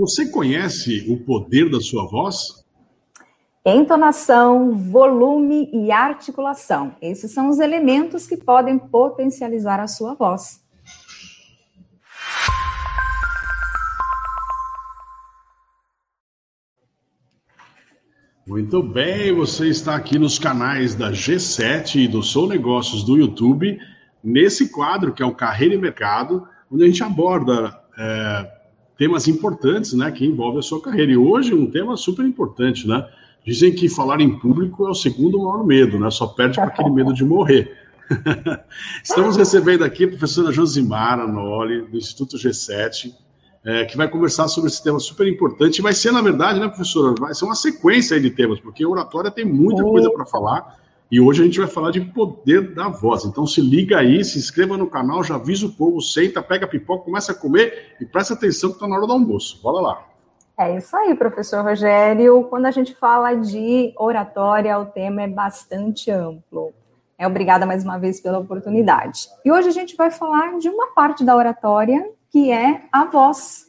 Você conhece o poder da sua voz? Entonação, volume e articulação. Esses são os elementos que podem potencializar a sua voz. Muito bem, você está aqui nos canais da G7 e do Sou Negócios do YouTube, nesse quadro que é o Carreira e Mercado, onde a gente aborda é, temas importantes, né, que envolvem a sua carreira. E hoje um tema super importante, né? Dizem que falar em público é o segundo maior medo, né? Só perde com aquele medo de morrer. Estamos recebendo aqui a professora Josimara Noli, do Instituto G7, é, que vai conversar sobre esse tema super importante. Vai ser, na verdade, né, professora? Vai ser uma sequência de temas, porque a oratória tem muita coisa para falar. E hoje a gente vai falar de poder da voz. Então se liga aí, se inscreva no canal, já avisa o povo, senta, pega a pipoca, começa a comer e presta atenção que está na hora do almoço. Bora lá. É isso aí, professor Rogério. Quando a gente fala de oratória, o tema é bastante amplo. É obrigada mais uma vez pela oportunidade. E hoje a gente vai falar de uma parte da oratória que é a voz.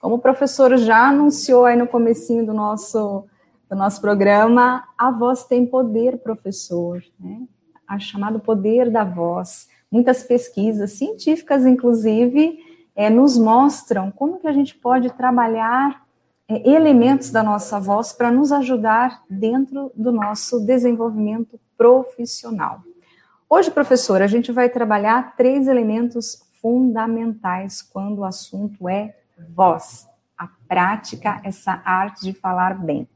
Como o professor já anunciou aí no comecinho do nosso do nosso programa, a voz tem poder, professor, né? A chamado poder da voz. Muitas pesquisas científicas, inclusive, é, nos mostram como que a gente pode trabalhar é, elementos da nossa voz para nos ajudar dentro do nosso desenvolvimento profissional. Hoje, professor, a gente vai trabalhar três elementos fundamentais quando o assunto é voz, a prática, essa arte de falar bem.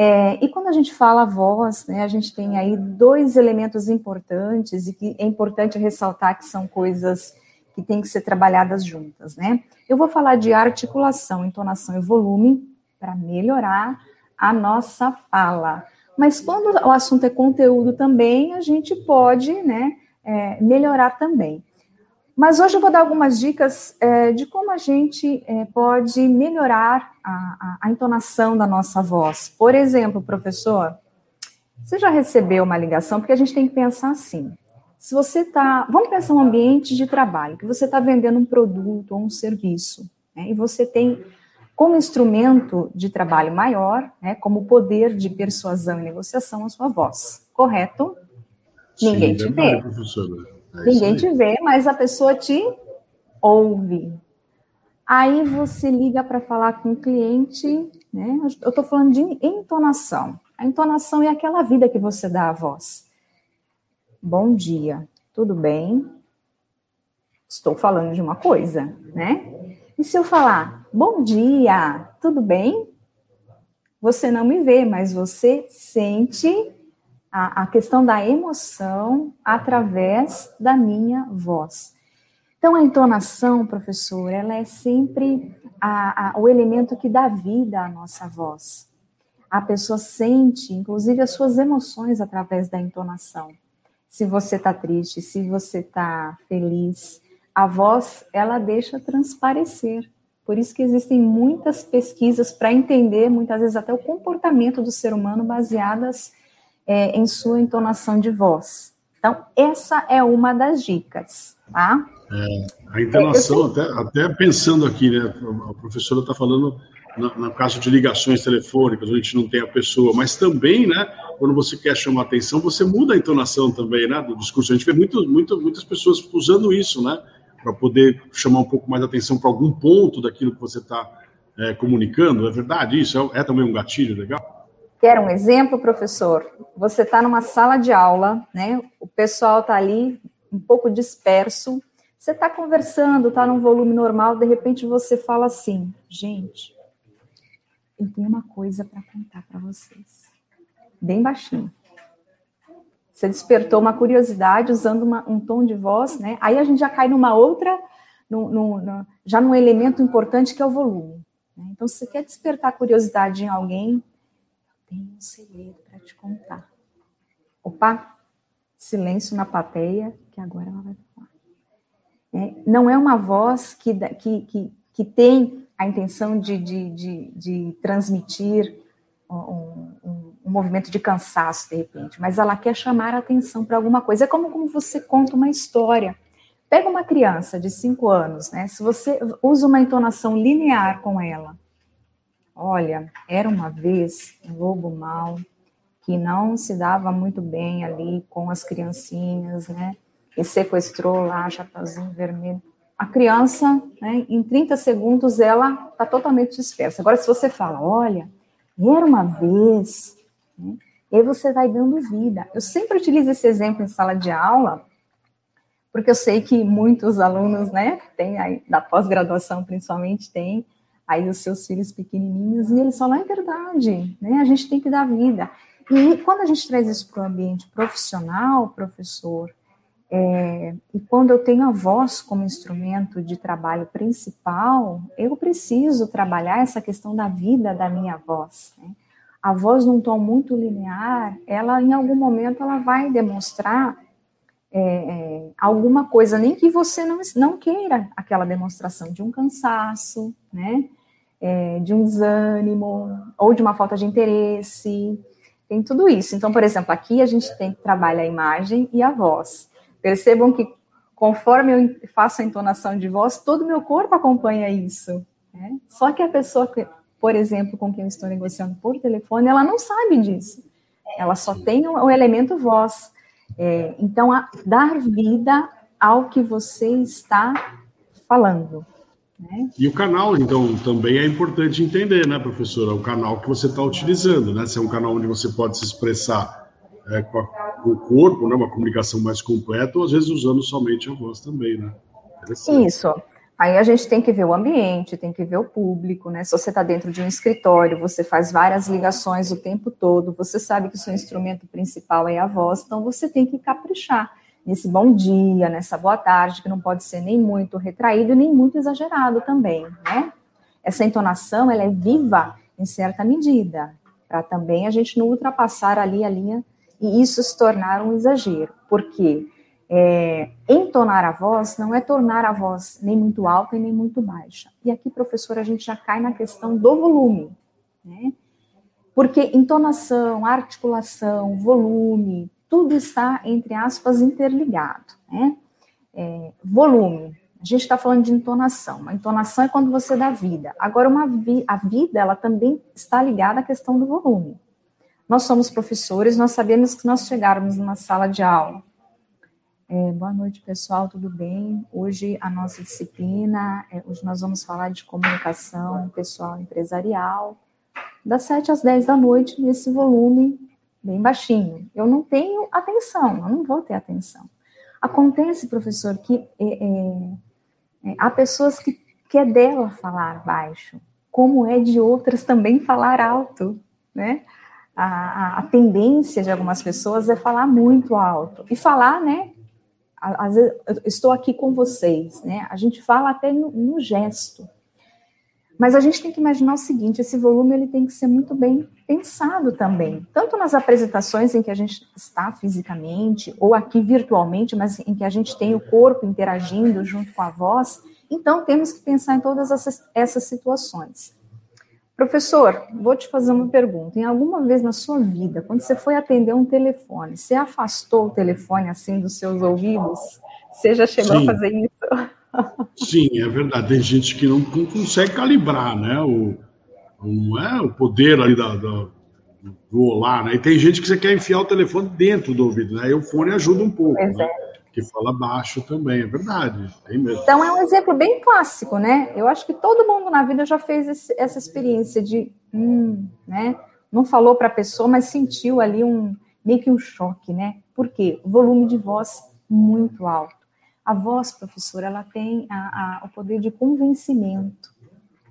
É, e quando a gente fala voz, né, a gente tem aí dois elementos importantes e que é importante ressaltar que são coisas que têm que ser trabalhadas juntas, né? Eu vou falar de articulação, entonação e volume para melhorar a nossa fala. Mas quando o assunto é conteúdo também, a gente pode, né, é, melhorar também. Mas hoje eu vou dar algumas dicas é, de como a gente é, pode melhorar a, a, a, entonação da nossa voz. Por exemplo, professor, você já recebeu uma ligação? Porque a gente tem que pensar assim. Se você está. Vamos pensar um ambiente de trabalho, que você está vendendo um produto ou um serviço, né, e você tem como instrumento de trabalho maior, né, como poder de persuasão e negociação, a sua voz. Correto? Sim, Ninguém te vê. Professora. É Ninguém te vê, mas a pessoa te ouve. Aí você liga para falar com o cliente, né? Eu estou falando de entonação. A entonação é aquela vida que você dá à voz. Bom dia, tudo bem? Estou falando de uma coisa, né? E se eu falar, bom dia, tudo bem? Você não me vê, mas você sente a, a questão da emoção através da minha voz. Então, a entonação, professor, ela é sempre a, a, o elemento que dá vida à nossa voz. A pessoa sente, inclusive, as suas emoções através da entonação. Se você está triste, se você está feliz, a voz, ela deixa transparecer. Por isso que existem muitas pesquisas para entender, muitas vezes até o comportamento do ser humano baseadas é, em sua entonação de voz. Então, essa é uma das dicas, tá? É, a entonação, até, até pensando aqui, né, a professora está falando no, no, caso de ligações telefônicas, onde a gente não tem a pessoa, mas também, né, quando você quer chamar atenção, você muda a entonação também, né, do discurso. A gente vê muito, muito, muitas pessoas usando isso, né, para poder chamar um pouco mais atenção para algum ponto daquilo que você está é, comunicando. É verdade isso? É, é também um gatilho legal? Quer um exemplo, professor? Você está numa sala de aula, né? O pessoal está ali um pouco disperso. Você está conversando, está num volume normal, de repente você fala assim: gente, eu tenho uma coisa para contar para vocês. Bem baixinho. Você despertou uma curiosidade usando uma, um tom de voz, né? Aí a gente já cai numa outra, já num elemento importante que é o volume. Né? Então, se você quer despertar curiosidade em alguém, tenho um segredo para te contar. Opa, silêncio na plateia, que agora ela vai falar. É, não é uma voz que, que, que, que tem a intenção de, de, de, de transmitir um, um, um, movimento de cansaço, de repente, mas ela quer chamar a atenção para alguma coisa. É como, como você conta uma história. Pega uma criança de 5 anos, né? Se você usa uma entonação linear com ela, olha, era uma vez um lobo mau que não se dava muito bem ali com as criancinhas, né? E sequestrou lá Chapeuzinho Vermelho. A criança, né, em 30 segundos, ela está totalmente dispersa. Agora, se você fala, olha, era uma vez, né, e aí você vai dando vida. Eu sempre utilizo esse exemplo em sala de aula, porque eu sei que muitos alunos, né, tem aí, da pós-graduação principalmente, tem aí os seus filhos pequenininhos, e eles falam, é verdade, né, a gente tem que dar vida. E quando a gente traz isso para o ambiente profissional, professor, é, e quando eu tenho a voz como instrumento de trabalho principal, eu preciso trabalhar essa questão da vida da minha voz. Né? A voz num tom muito linear, ela em algum momento ela vai demonstrar é, é, alguma coisa, nem que você não, não queira aquela demonstração de um cansaço, né? É, de um desânimo, ou de uma falta de interesse, tem tudo isso. Então, por exemplo, aqui a gente tem que trabalhar a imagem e a voz. Percebam que conforme eu faço a entonação de voz, todo o meu corpo acompanha isso. Né? Só que a pessoa, que, por exemplo, com quem eu estou negociando por telefone, ela não sabe disso. Ela só tem o, o elemento voz. É, então, a, dar vida ao que você está falando. E o canal, então, também é importante entender, né, professora? O canal que você está utilizando, né? Se é um canal onde você pode se expressar é, com, a, com, o corpo, né, uma comunicação mais completa, ou às vezes usando somente a voz também, né? Isso. Aí a gente tem que ver o ambiente, tem que ver o público, né? Se você está dentro de um escritório, você faz várias ligações o tempo todo, você sabe que o seu instrumento principal é a voz, então você tem que caprichar nesse bom dia, nessa boa tarde, que não pode ser nem muito retraído nem muito exagerado também, né? Essa entonação, ela é viva em certa medida, para também a gente não ultrapassar ali a linha e isso se tornar um exagero. Por quê? É, entonar a voz não é tornar a voz nem muito alta e nem muito baixa. E aqui, professor, a gente já cai na questão do volume, né? Porque entonação, articulação, volume, tudo está, entre aspas, interligado, né? É, volume, a gente está falando de entonação. Uma entonação é quando você dá vida. Agora, uma vi a vida, ela também está ligada à questão do volume. Nós somos professores, nós sabemos que nós chegarmos numa sala de aula é, boa noite, pessoal, tudo bem? Hoje a nossa disciplina, é, hoje nós vamos falar de comunicação pessoal empresarial, das 7 às 10 da noite, nesse volume bem baixinho. Eu não tenho atenção, eu não vou ter atenção. Acontece, professor, que é, é, é há pessoas que, que é dela falar baixo, como é de outras também falar alto, né? A, a, a, tendência de algumas pessoas é falar muito alto. E falar, né, às vezes, estou aqui com vocês, né? A gente fala até no, no, gesto. Mas a gente tem que imaginar o seguinte: esse volume ele tem que ser muito bem pensado também, tanto nas apresentações em que a gente está fisicamente ou aqui virtualmente, mas em que a gente tem o corpo interagindo junto com a voz. Então temos que pensar em todas essas, situações. Professor, vou te fazer uma pergunta. Em alguma vez na sua vida, quando você foi atender um telefone, você afastou o telefone assim dos seus ouvidos? Você já chegou Sim. a fazer isso? Sim, é verdade. Tem gente que não, não consegue calibrar, né? O, não é o poder ali da, da, do olá, né? E tem gente que você quer enfiar o telefone dentro do ouvido, né? Aí o fone ajuda um pouco. Pois né? é que fala baixo também, é verdade. Então é um exemplo bem clássico, né? Eu acho que todo mundo na vida já fez esse, essa experiência de, hum, né? Não falou para a pessoa, mas sentiu ali um meio que um choque, né? Por quê? O volume de voz muito alto. A voz, professora, ela tem a, a, o poder de convencimento.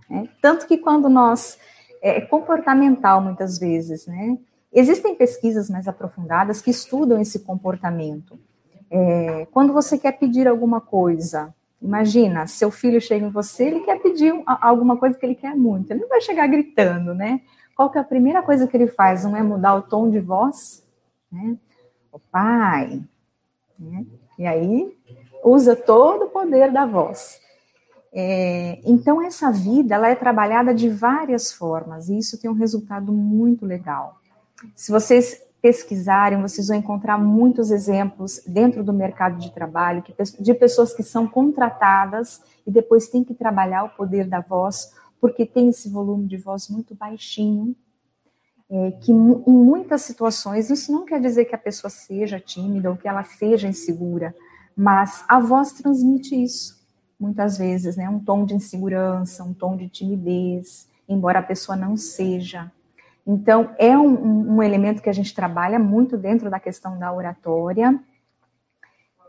Né? Tanto que quando nós é, é comportamental muitas vezes, né? Existem pesquisas mais aprofundadas que estudam esse comportamento. É, quando você quer pedir alguma coisa, imagina, seu filho chega em você, ele quer pedir alguma coisa que ele quer muito, ele não vai chegar gritando, né? Qual que é a primeira coisa que ele faz? Não é mudar o tom de voz? Né? O pai, né? E aí usa todo o poder da voz. É, então essa vida ela é trabalhada de várias formas e isso tem um resultado muito legal. Se vocês pesquisarem, vocês vão encontrar muitos exemplos dentro do mercado de trabalho de pessoas que são contratadas e depois têm que trabalhar o poder da voz, porque tem esse volume de voz muito baixinho, é, que em muitas situações, isso não quer dizer que a pessoa seja tímida ou que ela seja insegura, mas a voz transmite isso, muitas vezes, né? Um tom de insegurança, um tom de timidez, embora a pessoa não seja. Então, é um, um elemento que a gente trabalha muito dentro da questão da oratória.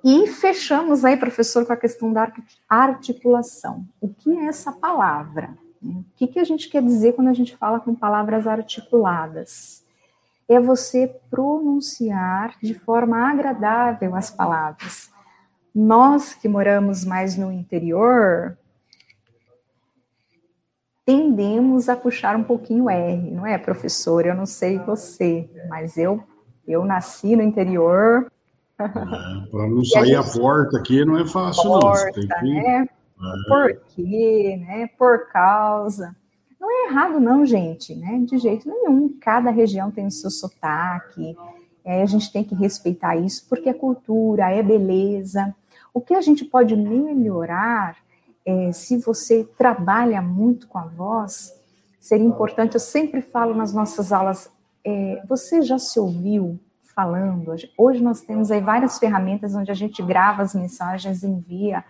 E fechamos aí, professor, com a questão da articulação. O que é essa palavra? O que, que a gente quer dizer quando a gente fala com palavras articuladas? É você pronunciar de forma agradável as palavras. Nós que moramos mais no interior, tendemos a puxar um pouquinho R, não é, professor? Eu não sei você, mas eu eu nasci no interior. É, Para não sair a, gente... a, porta aqui não é fácil, porta, não. Você tem que... né? É. Por quê, né? Por causa. Não é errado, não, gente, né? De jeito nenhum. Cada região tem o seu sotaque. É, a gente tem que respeitar isso, porque é cultura, é beleza. O que a gente pode melhorar, é, se você trabalha muito com a voz, seria importante. Eu sempre falo nas nossas aulas: é, você já se ouviu falando? Hoje nós temos aí várias ferramentas onde a gente grava as mensagens, envia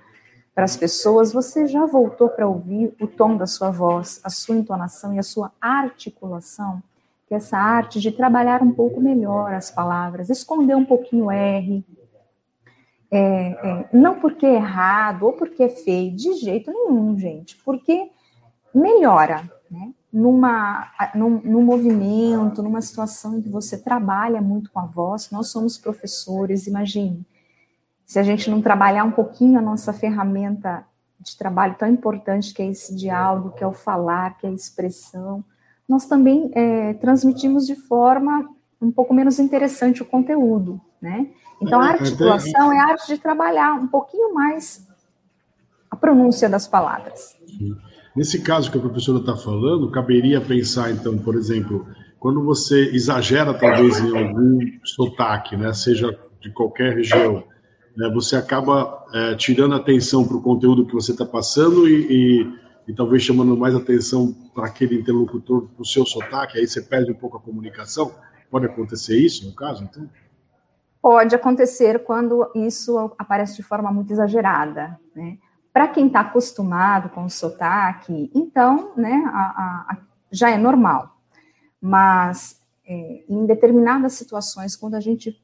para as pessoas, você já voltou para ouvir o tom da sua voz, a sua entonação e a sua articulação? Que é essa arte de trabalhar um pouco melhor as palavras, esconder um pouquinho o R. É, é, não porque é errado ou porque é feio, de jeito nenhum, gente, porque melhora, né? Numa, num, num movimento, numa situação em que você trabalha muito com a voz, nós somos professores, imagine, se a gente não trabalhar um pouquinho a nossa ferramenta de trabalho tão importante que é esse diálogo, que é o falar, que é a expressão, nós também é, transmitimos de forma um pouco menos interessante o conteúdo, né? Então, a é, articulação é a arte de trabalhar um pouquinho mais a pronúncia das palavras. Nesse caso que a professora está falando, caberia pensar, então, por exemplo, quando você exagera talvez em algum sotaque, né, seja de qualquer região, né, você acaba é, tirando atenção para o conteúdo que você está passando e, e, e, talvez chamando mais atenção para aquele interlocutor, para o seu sotaque, aí você perde um pouco a comunicação. Pode acontecer isso, no caso, então? Pode acontecer quando isso aparece de forma muito exagerada, né? Para quem está acostumado com o sotaque, então, né, a, a, já é normal. Mas é, em determinadas situações, quando a gente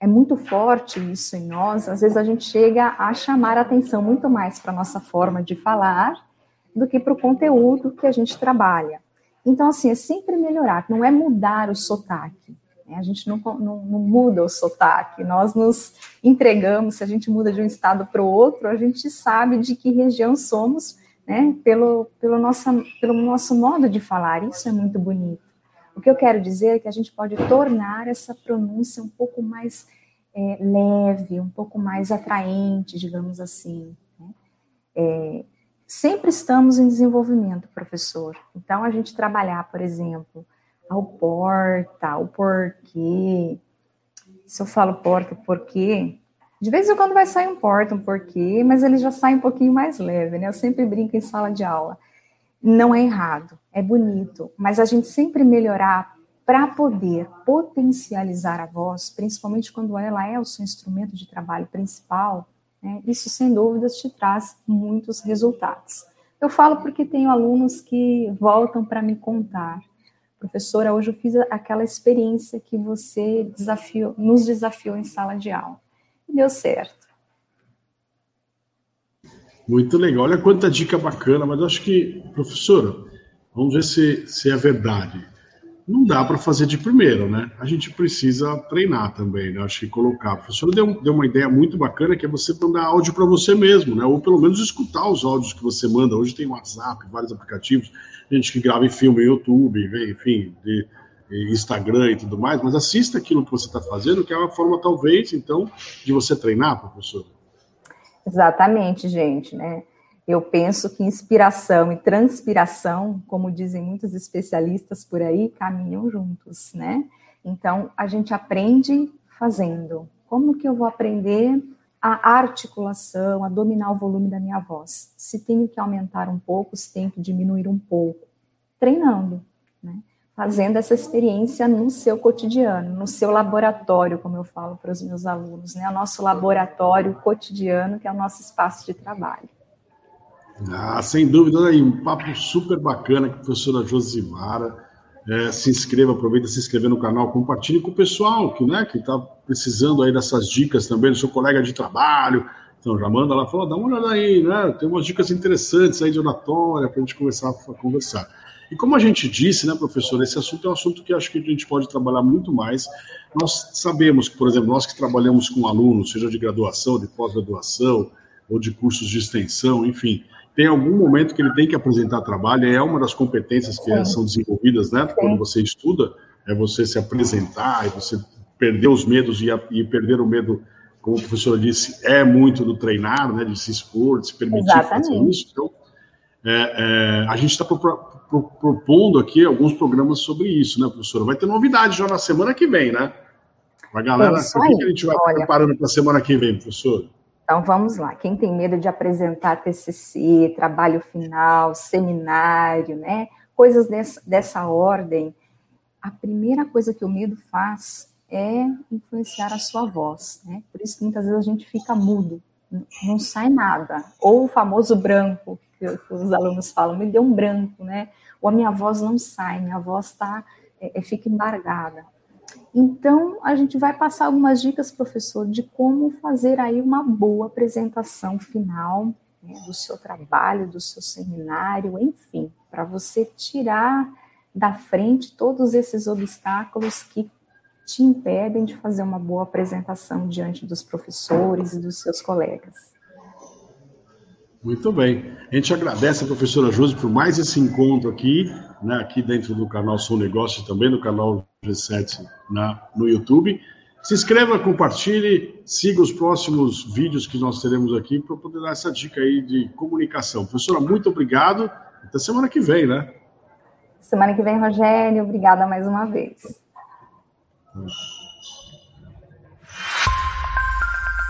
é muito forte isso em nós, às vezes a gente chega a chamar a atenção muito mais para a nossa forma de falar do que para o conteúdo que a gente trabalha. Então, assim, é sempre melhorar, não é mudar o sotaque. A gente não, não, não, muda o sotaque, nós nos entregamos, se a gente muda de um estado para o outro, a gente sabe de que região somos, né, pelo, pelo, nossa, pelo nosso modo de falar, isso é muito bonito. O que eu quero dizer é que a gente pode tornar essa pronúncia um pouco mais é, leve, um pouco mais atraente, digamos assim. Né? É, sempre estamos em desenvolvimento, professor. Então, a gente trabalhar, por exemplo, ao porta, o porquê. Se eu falo porta, porquê, de vez em quando vai sair um porta, um porquê, mas ele já sai um pouquinho mais leve, né? Eu sempre brinco em sala de aula não é errado, é bonito, mas a gente sempre melhorar para poder potencializar a voz, principalmente quando ela é o seu instrumento de trabalho principal, né, isso sem dúvidas te traz muitos resultados. Eu falo porque tenho alunos que voltam para me contar. Professora, hoje eu fiz aquela experiência que você desafiou, nos desafiou em sala de aula. E deu certo. Muito legal. Olha quanta dica bacana, mas acho que, professora, vamos ver se, se é verdade. Não dá para fazer de primeiro, né? A gente precisa treinar também, né? Acho que colocar. A professora deu, deu uma ideia muito bacana que é você mandar áudio para você mesmo, né? Ou pelo menos escutar os áudios que você manda. Hoje tem WhatsApp, vários aplicativos, gente que grava em filme, YouTube, enfim, de, de Instagram e tudo mais, mas assista aquilo que você está fazendo, que é uma forma, talvez, então, de você treinar, professor. Exatamente, gente, né? Eu penso que inspiração e transpiração, como dizem muitos especialistas por aí, caminham juntos, né? Então, a gente aprende fazendo. Como que eu vou aprender a articulação, a dominar o volume da minha voz? Se tenho que aumentar um pouco, se tenho que diminuir um pouco. Treinando, né? Fazendo essa experiência no seu cotidiano, no seu laboratório, como eu falo para os meus alunos, né? O nosso laboratório cotidiano, que é o nosso espaço de trabalho. Ah, sem dúvida, aí, um papo super bacana com a professora Josimara. É, se inscreva, aproveita se inscrever no canal, compartilhe com o pessoal que né, está precisando aí dessas dicas também, do seu colega de trabalho. Então já manda lá, fala, dá uma olhada aí, né? Tem umas dicas interessantes aí de oratória para a gente começar a conversar. E como a gente disse, né, professor, esse assunto é um assunto que acho que a gente pode trabalhar muito mais. Nós sabemos que, por exemplo, nós que trabalhamos com alunos, seja de graduação, de pós-graduação, ou de cursos de extensão, enfim, tem algum momento que ele tem que apresentar trabalho, é uma das competências que Sim. são desenvolvidas, né? Sim. Quando você estuda, é você se apresentar, é você perder os medos e, e, perder o medo, como a professora disse, é muito do treinar, né? De se expor, de se permitir Exatamente. fazer isso. Então, é, é, a gente está pro, pro, propondo aqui alguns programas sobre isso, né, professora? Vai ter novidade já na semana que vem, né? A galera, o que, que a gente vai Olha, preparando para a semana que vem, professor? Então vamos lá. Quem tem medo de apresentar TCC, trabalho final, seminário, né? Coisas dessa, dessa ordem, a primeira coisa que o medo faz é influenciar a sua voz, né? Por isso que muitas vezes a gente fica mudo, não sai nada. Ou o famoso branco, que, os alunos falam, me deu um branco, né? Ou a minha voz não sai, minha voz tá, é, é fica embargada. Então, a gente vai passar algumas dicas, professor, de como fazer aí uma boa apresentação final né, do seu trabalho, do seu seminário, enfim, para você tirar da frente todos esses obstáculos que te impedem de fazer uma boa apresentação diante dos professores e dos seus colegas. Muito bem. A gente agradece a professora Josi por mais esse encontro aqui, né, aqui dentro do canal Sou Negócio, também no canal G7 na, no YouTube. Se inscreva, compartilhe, siga os próximos vídeos que nós teremos aqui para poder dar essa dica aí de comunicação. Professora, muito obrigado. Até semana que vem, né? Semana que vem, Rogério. Obrigada mais uma vez. Hum.